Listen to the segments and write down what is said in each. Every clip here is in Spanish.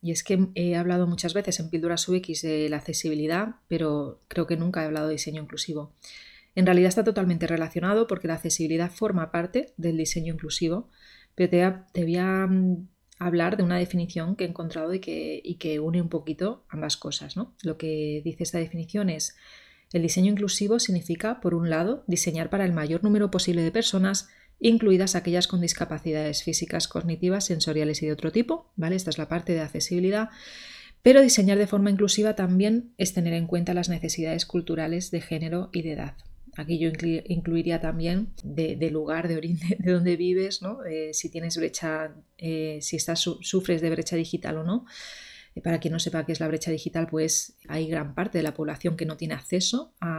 Y es que he hablado muchas veces en Píldoras UX de la accesibilidad, pero creo que nunca he hablado de diseño inclusivo. En realidad está totalmente relacionado porque la accesibilidad forma parte del diseño inclusivo, pero te, voy a mm, hablar de una definición que he encontrado y que, y que une un poquito ambas cosas. ¿no? Lo que dice esta definición es, el diseño inclusivo significa, por un lado, diseñar para el mayor número posible de personas incluidas aquellas con discapacidades físicas, cognitivas, sensoriales y de otro tipo, ¿vale? Esta es la parte de accesibilidad. Pero diseñar de forma inclusiva también es tener en cuenta las necesidades culturales de género y de edad. Aquí yo incluiría también de, lugar, de origen, de donde vives, ¿no? Eh, si tienes brecha, eh, si estás, sufres de brecha digital o no. Eh, para quien no sepa qué es la brecha digital, pues hay gran parte de la población que no tiene acceso a,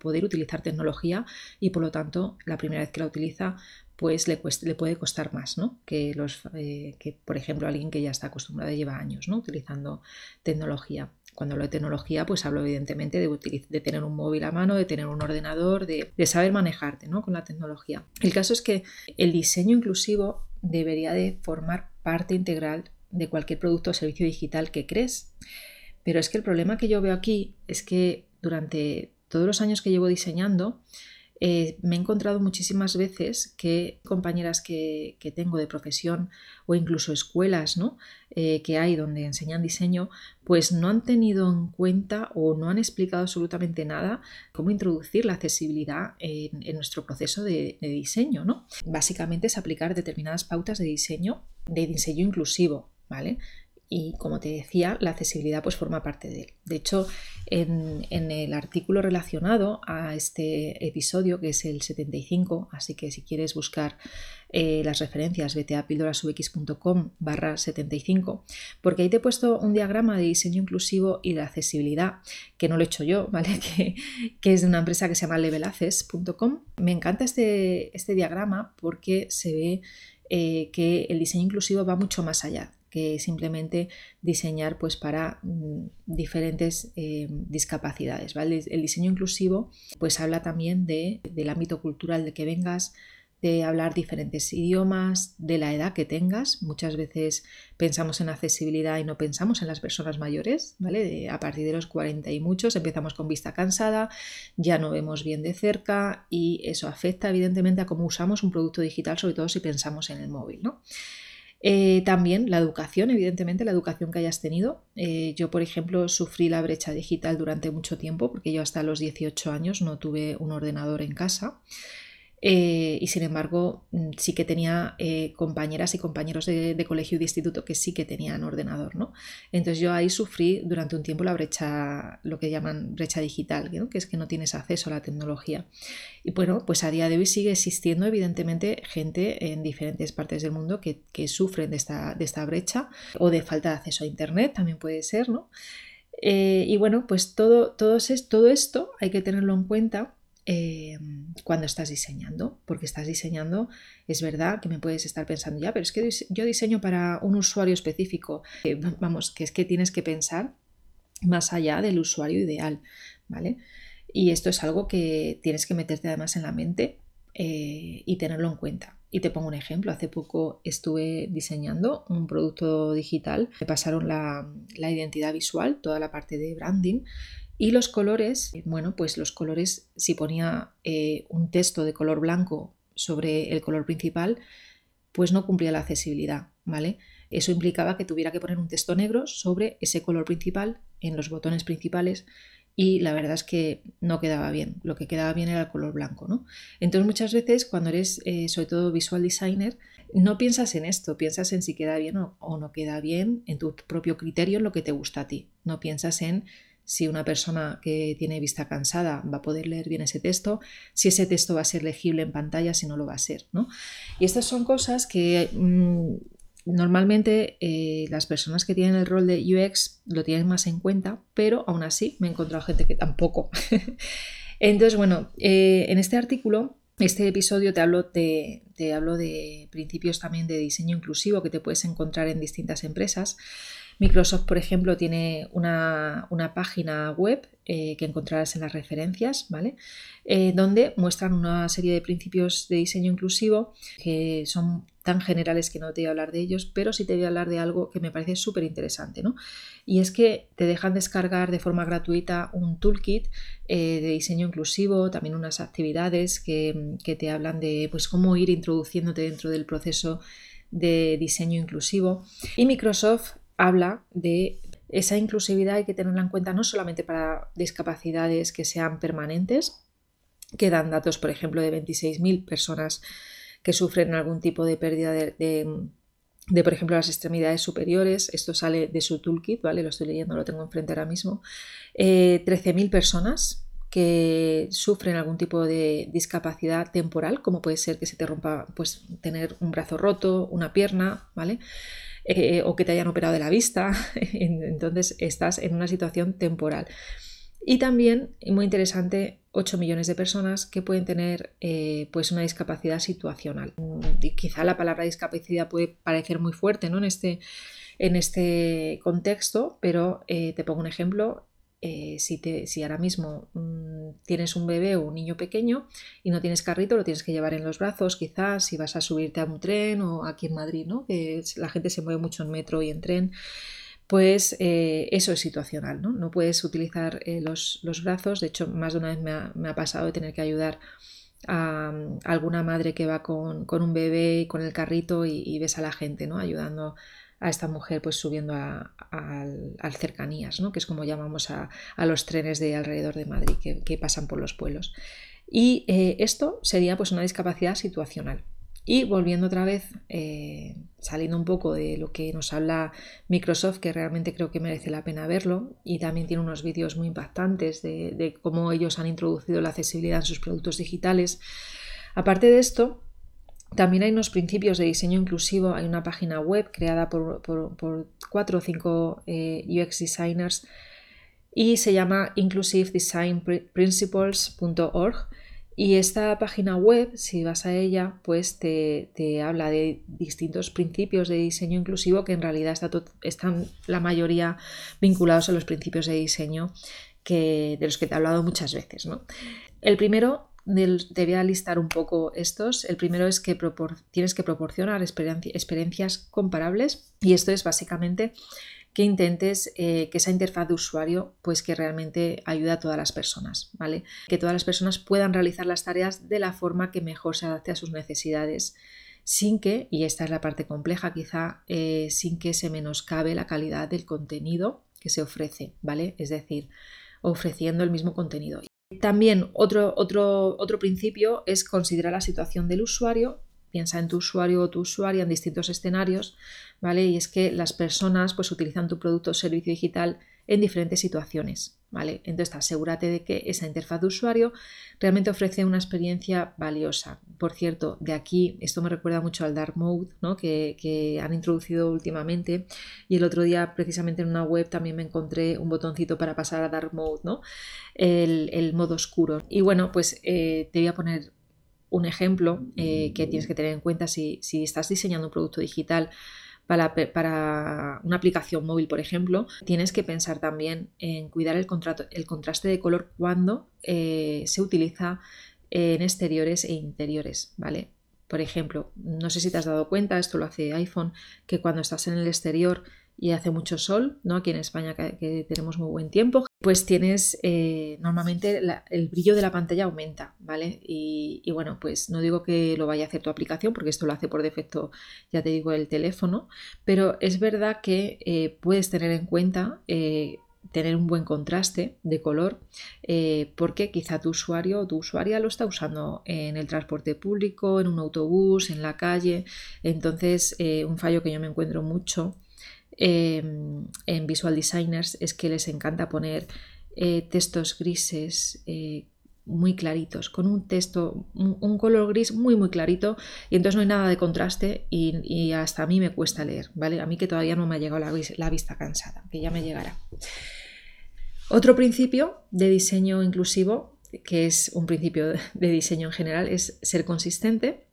poder utilizar tecnología y por lo tanto la primera vez que la utiliza pues le, le puede costar más ¿no? que, los, eh, que, por ejemplo, alguien que ya está acostumbrado y lleva años ¿no? utilizando tecnología. Cuando hablo de tecnología, pues hablo evidentemente de, de tener un móvil a mano, de tener un ordenador, de, de saber manejarte ¿no? con la tecnología. El caso es que el diseño inclusivo debería de formar parte integral de cualquier producto o servicio digital que crees. Pero es que el problema que yo veo aquí es que durante todos los años que llevo diseñando, eh, me he encontrado muchísimas veces que compañeras que, tengo de profesión o incluso escuelas ¿no? Eh, que hay donde enseñan diseño, pues no han tenido en cuenta o no han explicado absolutamente nada cómo introducir la accesibilidad en, nuestro proceso de, de diseño. ¿no? Básicamente es aplicar determinadas pautas de diseño, de diseño inclusivo. ¿vale? Y como te decía, la accesibilidad pues forma parte de él. De hecho, en, el artículo relacionado a este episodio, que es el 75, así que si quieres buscar eh, las referencias, vete a píldorasux.com barra 75, porque ahí te he puesto un diagrama de diseño inclusivo y de accesibilidad, que no lo he hecho yo, ¿vale? Que, que es de una empresa que se llama levelaces.com. Me encanta este, este diagrama porque se ve eh, que el diseño inclusivo va mucho más allá que simplemente diseñar pues para mm, diferentes eh, discapacidades. ¿vale? El diseño inclusivo pues habla también de, del ámbito cultural de que vengas, de hablar diferentes idiomas, de la edad que tengas. Muchas veces pensamos en accesibilidad y no pensamos en las personas mayores, ¿vale? a partir de los 40 y muchos empezamos con vista cansada, ya no vemos bien de cerca y eso afecta evidentemente a cómo usamos un producto digital, sobre todo si pensamos en el móvil, ¿no? Eh, también la educación, evidentemente, la educación que hayas tenido. Eh, yo, por ejemplo, sufrí la brecha digital durante mucho tiempo porque yo hasta los 18 años no tuve un ordenador en casa. Eh, y sin embargo, mm, sí que tenía eh, compañeras y compañeros de, colegio y de instituto que sí que tenían ordenador, ¿no? Entonces yo ahí sufrí durante un tiempo la brecha, lo que llaman brecha digital, que es que no tienes acceso a la tecnología. Y bueno, pues a día de hoy sigue existiendo evidentemente gente en diferentes partes del mundo que, sufren de esta, de esta brecha o de falta de acceso a Internet, también puede ser, ¿no? Eh, y bueno, pues todo, todo, todo esto hay que tenerlo en cuenta Em, cuando estás diseñando, porque estás diseñando, es verdad que me puedes estar pensando, ya, pero es que yo diseño para un usuario específico, vamos, que es que tienes que pensar más allá del usuario ideal, ¿vale? Y esto es algo que tienes que meterte además en la mente eh, y tenerlo en cuenta. Y te pongo un ejemplo, hace poco estuve diseñando un producto digital, me pasaron la identidad visual, toda la parte de branding, y los colores, bueno, pues los colores, si ponía eh, un texto de color blanco sobre el color principal, pues no cumplía la accesibilidad, ¿vale? Eso implicaba que tuviera que poner un texto negro sobre ese color principal en los botones principales y la verdad es que no quedaba bien, lo que quedaba bien era el color blanco, ¿no? Entonces muchas veces cuando eres eh, sobre todo visual designer, no piensas en esto, piensas en si queda bien o, o no queda bien, en tu propio criterio, en lo que te gusta a ti, no piensas en si una persona que tiene vista cansada va a poder leer bien ese texto, si ese texto va a ser legible en pantalla, si no lo va a ser. ¿no? Y estas son cosas que mm, Normalmente eh, las personas que tienen el rol de UX lo tienen más en cuenta, pero aún así me he encontrado gente que tampoco. Entonces, bueno, eh, en este artículo, este episodio te hablo de, te hablo de principios también de diseño inclusivo que te puedes encontrar en distintas empresas. Microsoft, por ejemplo, tiene una, página web eh, que encontrarás en las referencias, ¿vale? Eh, donde muestran una serie de principios de diseño inclusivo que son tan generales que no te voy a hablar de ellos, pero sí te voy a hablar de algo que me parece súper interesante, ¿no? Y es que te dejan descargar de forma gratuita un toolkit eh, de diseño inclusivo, también unas actividades que, que te hablan de pues, cómo ir introduciéndote dentro del proceso de diseño inclusivo. Y Microsoft habla de esa inclusividad hay que tenerla en cuenta no solamente para discapacidades que sean permanentes, que dan datos, por ejemplo, de 26.000 personas que sufren algún tipo de pérdida de, por ejemplo, las extremidades superiores. Esto sale de su toolkit, ¿vale? Lo estoy leyendo, lo tengo enfrente ahora mismo. 13.000 eh, personas que sufren algún tipo de discapacidad temporal, como puede ser que se te rompa, pues, tener un brazo roto, una pierna, ¿vale? Eh, o que te hayan operado de la vista, entonces estás en una situación temporal. Y también, muy interesante, 8 millones de personas que pueden tener eh, pues una discapacidad situacional. Y quizá la palabra discapacidad puede parecer muy fuerte ¿no? en, este, en este contexto, pero eh, te pongo un ejemplo. Eh, si, te, si, ahora mismo mm, tienes un bebé o un niño pequeño y no tienes carrito, lo tienes que llevar en los brazos, quizás si vas a subirte a un tren o aquí en Madrid, ¿no? que la gente se mueve mucho en metro y en tren, pues eh, eso es situacional, ¿no? No puedes utilizar eh, los, brazos, de hecho más de una vez me ha, pasado de tener que ayudar a, alguna madre que va con, un bebé y con el carrito y, ves a la gente, ¿no? Ayudando a esta mujer pues subiendo a, cercanías, ¿no? que es como llamamos a, los trenes de alrededor de Madrid que, pasan por los pueblos. Y eh, esto sería pues una discapacidad situacional. Y volviendo otra vez, eh, saliendo un poco de lo que nos habla Microsoft, que realmente creo que merece la pena verlo, y también tiene unos vídeos muy impactantes de, de cómo ellos han introducido la accesibilidad en sus productos digitales. Aparte de esto, también hay unos principios de diseño inclusivo, hay una página web creada por, cuatro o cinco eh, UX designers y se llama inclusivedesignprinciples.org y esta página web, si vas a ella, pues te, habla de distintos principios de diseño inclusivo que en realidad están la mayoría vinculados a los principios de diseño que, de los que te he hablado muchas veces. ¿no? El primero te voy a listar un poco estos. El primero es que tienes que proporcionar experiencias comparables y esto es básicamente que intentes eh, que esa interfaz de usuario pues que realmente ayude a todas las personas, ¿vale? Que todas las personas puedan realizar las tareas de la forma que mejor se adapte a sus necesidades sin que, y esta es la parte compleja quizá, eh, sin que se menoscabe la calidad del contenido que se ofrece, ¿vale? Es decir, ofreciendo el mismo contenido. También otro, otro, otro principio es considerar la situación del usuario. Piensa en tu usuario o tu usuaria en distintos escenarios, ¿vale? Y es que las personas pues utilizan tu producto o servicio digital en diferentes situaciones. ¿Vale? Entonces asegúrate de que esa interfaz de usuario realmente ofrece una experiencia valiosa. Por cierto, de aquí, esto me recuerda mucho al Dark Mode ¿no? que, han introducido últimamente y el otro día precisamente en una web también me encontré un botoncito para pasar a Dark Mode, ¿no? el, modo oscuro. Y bueno, pues eh, te voy a poner un ejemplo eh, que tienes que tener en cuenta si, si estás diseñando un producto digital para, una aplicación móvil, por ejemplo, tienes que pensar también en cuidar el, contraste de color cuando eh, se utiliza en exteriores e interiores, ¿vale? Por ejemplo, no sé si te has dado cuenta, esto lo hace iPhone, que cuando estás en el exterior y hace mucho sol, ¿no? Aquí en España que, tenemos muy buen tiempo, pues tienes eh, normalmente el brillo de la pantalla aumenta, ¿vale? Y, bueno, pues no digo que lo vaya a hacer tu aplicación, porque esto lo hace por defecto, ya te digo, el teléfono, pero es verdad que eh, puedes tener en cuenta eh, tener un buen contraste de color porque quizá tu usuario o tu usuaria lo está usando en el transporte público, en un autobús, en la calle. Entonces, un fallo que yo me encuentro mucho Em, en Visual Designers es que les encanta poner eh, textos grises, eh, muy claritos, con un texto, un, color gris muy muy clarito y entonces no hay nada de contraste y, hasta a mí me cuesta leer, ¿vale? A mí que todavía no me ha llegado la, vista cansada, que ya me llegará. Otro principio de diseño inclusivo, que es un principio de diseño en general, es ser consistente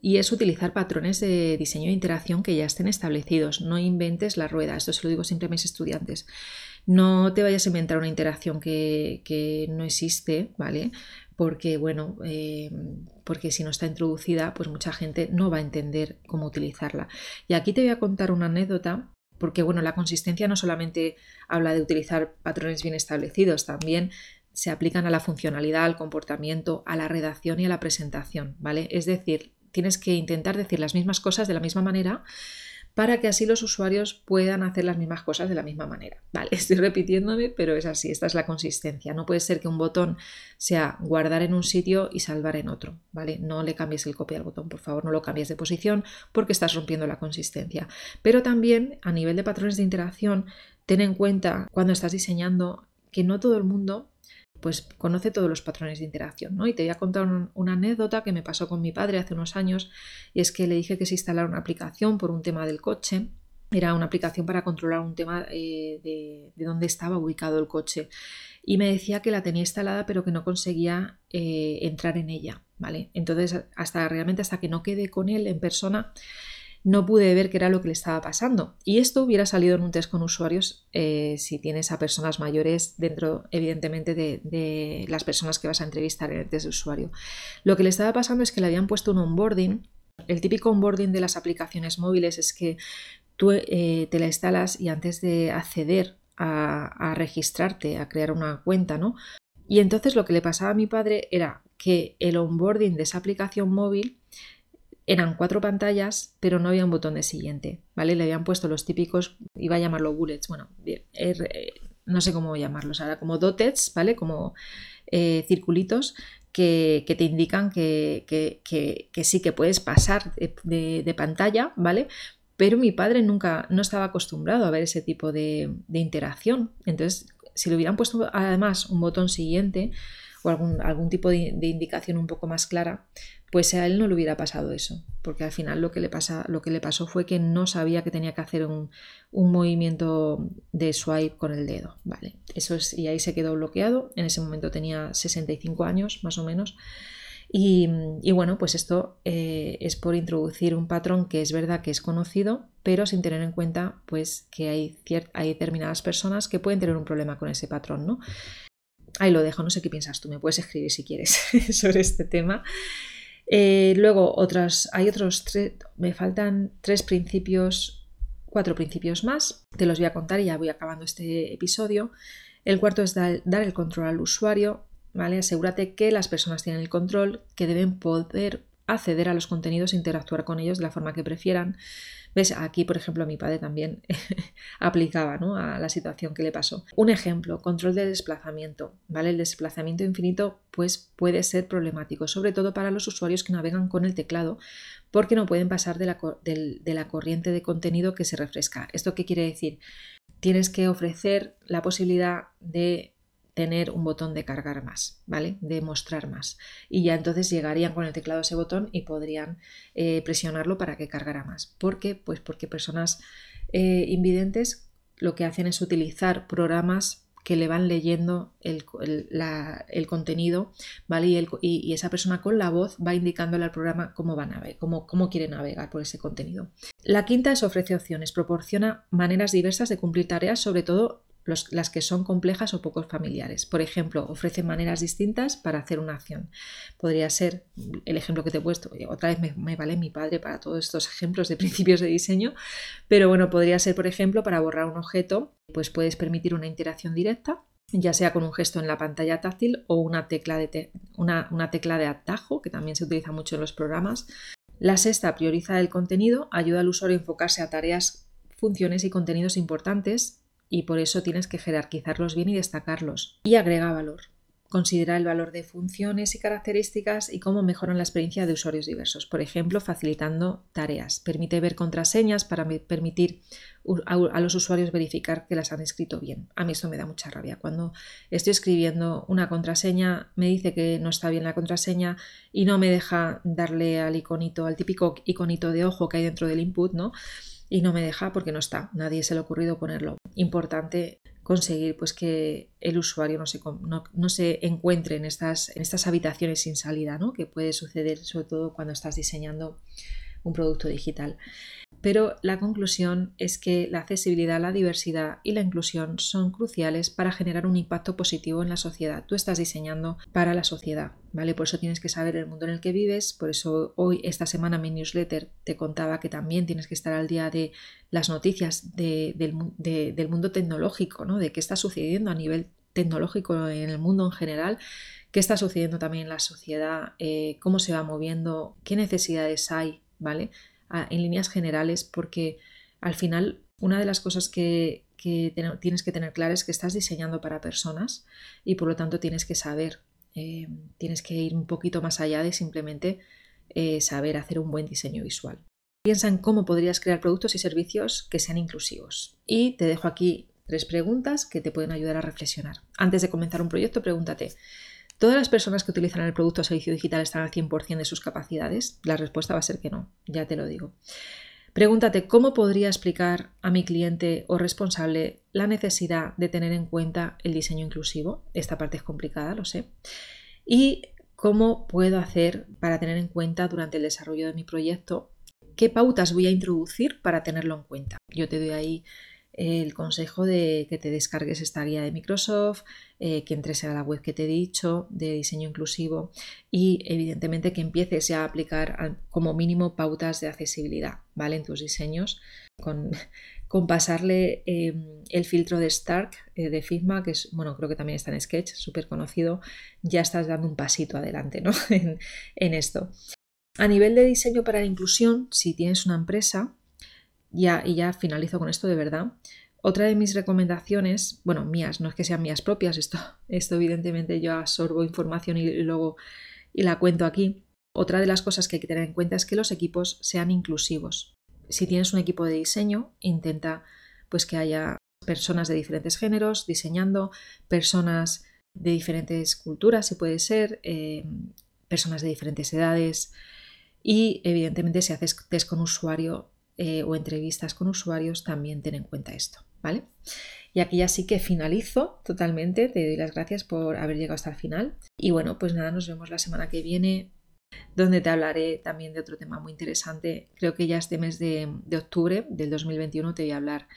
y es utilizar patrones de diseño e interacción que ya estén establecidos. No inventes la rueda, esto se lo digo siempre a mis estudiantes. No te vayas a inventar una interacción que, no existe, ¿vale? Porque, bueno, eh, porque si no está introducida, pues mucha gente no va a entender cómo utilizarla. Y aquí te voy a contar una anécdota porque bueno, la consistencia no solamente habla de utilizar patrones bien establecidos, también se aplican a la funcionalidad, al comportamiento, a la redacción y a la presentación, ¿vale? Es decir, tienes que intentar decir las mismas cosas de la misma manera para que así los usuarios puedan hacer las mismas cosas de la misma manera. Vale, estoy repitiéndome, pero es así, esta es la consistencia. No puede ser que un botón sea guardar en un sitio y salvar en otro, ¿vale? No le cambies el copia al botón, por favor, no lo cambies de posición porque estás rompiendo la consistencia. Pero también a nivel de patrones de interacción, ten en cuenta cuando estás diseñando que no todo el mundo pues conoce todos los patrones de interacción. ¿no? Y te voy a contar una anécdota que me pasó con mi padre hace unos años y es que le dije que se instalara una aplicación por un tema del coche. Era una aplicación para controlar un tema eh, de, dónde estaba ubicado el coche. Y me decía que la tenía instalada pero que no conseguía eh, entrar en ella. ¿vale? Entonces, hasta realmente hasta que no quede con él en persona, no pude ver qué era lo que le estaba pasando. Y esto hubiera salido en un test con usuarios eh, si tienes a personas mayores dentro, evidentemente, de, las personas que vas a entrevistar en el test de usuario. Lo que le estaba pasando es que le habían puesto un onboarding. El típico onboarding de las aplicaciones móviles es que tú eh, te la instalas y antes de acceder a, a registrarte, a crear una cuenta, ¿no? Y entonces lo que le pasaba a mi padre era que el onboarding de esa aplicación móvil eran cuatro pantallas, pero no había un botón de siguiente, ¿vale? Le habían puesto los típicos, iba a llamarlo bullets, bueno, eh, no sé cómo llamarlos ahora, como dots, ¿vale? Como eh, circulitos que, te indican que, sí que puedes pasar de, pantalla, ¿vale? Pero mi padre nunca, no estaba acostumbrado a ver ese tipo de, interacción. Entonces, si le hubieran puesto además un botón siguiente o algún, algún tipo de indicación un poco más clara, pues a él no le hubiera pasado eso, porque al final lo que le, pasa, lo que le pasó fue que no sabía que tenía que hacer un, movimiento de swipe con el dedo, ¿vale? Eso es, y ahí se quedó bloqueado, en ese momento tenía 65 años más o menos, y, bueno, pues esto eh, es por introducir un patrón que es verdad que es conocido, pero sin tener en cuenta pues que hay, hay determinadas personas que pueden tener un problema con ese patrón, ¿no? Ahí lo dejo, no sé qué piensas tú, me puedes escribir si quieres sobre este tema. Eh, luego otras, hay otros tres, me faltan tres principios, cuatro principios más, te los voy a contar y ya voy acabando este episodio. El cuarto es dar, dar el control al usuario, ¿vale? Asegúrate que las personas tienen el control, que deben poder acceder a los contenidos e interactuar con ellos de la forma que prefieran. ¿Ves? Aquí, por ejemplo, mi padre también aplicaba ¿no? a la situación que le pasó. Un ejemplo, control de desplazamiento. ¿vale? El desplazamiento infinito pues, puede ser problemático, sobre todo para los usuarios que navegan con el teclado, porque no pueden pasar de la, de la corriente de contenido que se refresca. ¿Esto qué quiere decir? Tienes que ofrecer la posibilidad de tener un botón de cargar más, ¿vale? De mostrar más. Y ya entonces llegarían con el teclado a ese botón y podrían eh, presionarlo para que cargara más. ¿Por qué? Pues porque personas eh, invidentes lo que hacen es utilizar programas que le van leyendo el, contenido, ¿vale? Y, esa persona con la voz va indicándole al programa cómo va a navegar, cómo, cómo quiere navegar por ese contenido. La quinta es ofrece opciones, proporciona maneras diversas de cumplir tareas, sobre todo las que son complejas o poco familiares. Por ejemplo, ofrecen maneras distintas para hacer una acción. Podría ser el ejemplo que te he puesto, otra vez me, vale mi padre para todos estos ejemplos de principios de diseño, pero bueno, podría ser, por ejemplo, para borrar un objeto, pues puedes permitir una interacción directa ya sea con un gesto en la pantalla táctil o una tecla de, una, una tecla de atajo, que también se utiliza mucho en los programas. La sexta prioriza el contenido, ayuda al usuario a enfocarse a tareas, funciones y contenidos importantes y por eso tienes que jerarquizarlos bien y destacarlos. Y agrega valor. Considera el valor de funciones y características y cómo mejoran la experiencia de usuarios diversos. Por ejemplo, facilitando tareas. Permite ver contraseñas para permitir a los usuarios verificar que las han escrito bien. A mí esto me da mucha rabia. Cuando estoy escribiendo una contraseña, me dice que no está bien la contraseña y no me deja darle al iconito, al típico iconito de ojo que hay dentro del input, ¿no? Y no me deja porque no está. Nadie se le ha ocurrido ponerlo. Importante conseguir pues que el usuario no se, no, se encuentre en estas, en estas habitaciones sin salida, ¿no? que puede suceder sobre todo cuando estás diseñando un producto digital. Pero la conclusión es que la accesibilidad, la diversidad y la inclusión son cruciales para generar un impacto positivo en la sociedad. Tú estás diseñando para la sociedad, ¿vale? Por eso tienes que saber el mundo en el que vives, por eso hoy, esta semana, mi newsletter te contaba que también tienes que estar al día de las noticias del, mundo tecnológico, ¿no? De qué está sucediendo a nivel tecnológico en el mundo en general, qué está sucediendo también en la sociedad, eh, cómo se va moviendo, qué necesidades hay, ¿vale? en líneas generales porque al final una de las cosas que, tienes que tener clara es que estás diseñando para personas y por lo tanto tienes que saber, eh, tienes que ir un poquito más allá de simplemente eh, saber hacer un buen diseño visual. Piensa en cómo podrías crear productos y servicios que sean inclusivos. Y te dejo aquí tres preguntas que te pueden ayudar a reflexionar. Antes de comenzar un proyecto, pregúntate, ¿Todas las personas que utilizan el producto o servicio digital están al 100% de sus capacidades? La respuesta va a ser que no, ya te lo digo. Pregúntate cómo podría explicar a mi cliente o responsable la necesidad de tener en cuenta el diseño inclusivo. Esta parte es complicada, lo sé. Y cómo puedo hacer para tener en cuenta durante el desarrollo de mi proyecto qué pautas voy a introducir para tenerlo en cuenta. Yo te doy ahí el consejo de que te descargues esta guía de Microsoft, eh, que entres a la web que te he dicho de diseño inclusivo y evidentemente que empieces ya a aplicar como mínimo pautas de accesibilidad ¿vale? en tus diseños con, con pasarle em, el filtro de Stark eh, de Figma, que es, bueno, creo que también está en Sketch, súper conocido, ya estás dando un pasito adelante ¿no? en, en esto. A nivel de diseño para la inclusión, si tienes una empresa, ya, y ya finalizo con esto de verdad. Otra de mis recomendaciones, bueno, mías, no es que sean mías propias, esto, esto evidentemente yo absorbo información y, luego y la cuento aquí. Otra de las cosas que hay que tener en cuenta es que los equipos sean inclusivos. Si tienes un equipo de diseño, intenta pues que haya personas de diferentes géneros diseñando, personas de diferentes culturas, si puede ser, eh, personas de diferentes edades y evidentemente si haces test con usuario eh, o entrevistas con usuarios, también ten en cuenta esto, ¿vale? Y aquí ya sí que finalizo totalmente, te doy las gracias por haber llegado hasta el final. Y bueno, pues nada, nos vemos la semana que viene, donde te hablaré también de otro tema muy interesante. Creo que ya este mes de, octubre del 2021 te voy a hablar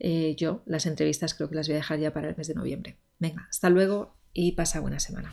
eh, yo. Las entrevistas creo que las voy a dejar ya para el mes de noviembre. Venga, hasta luego y pasa buena semana.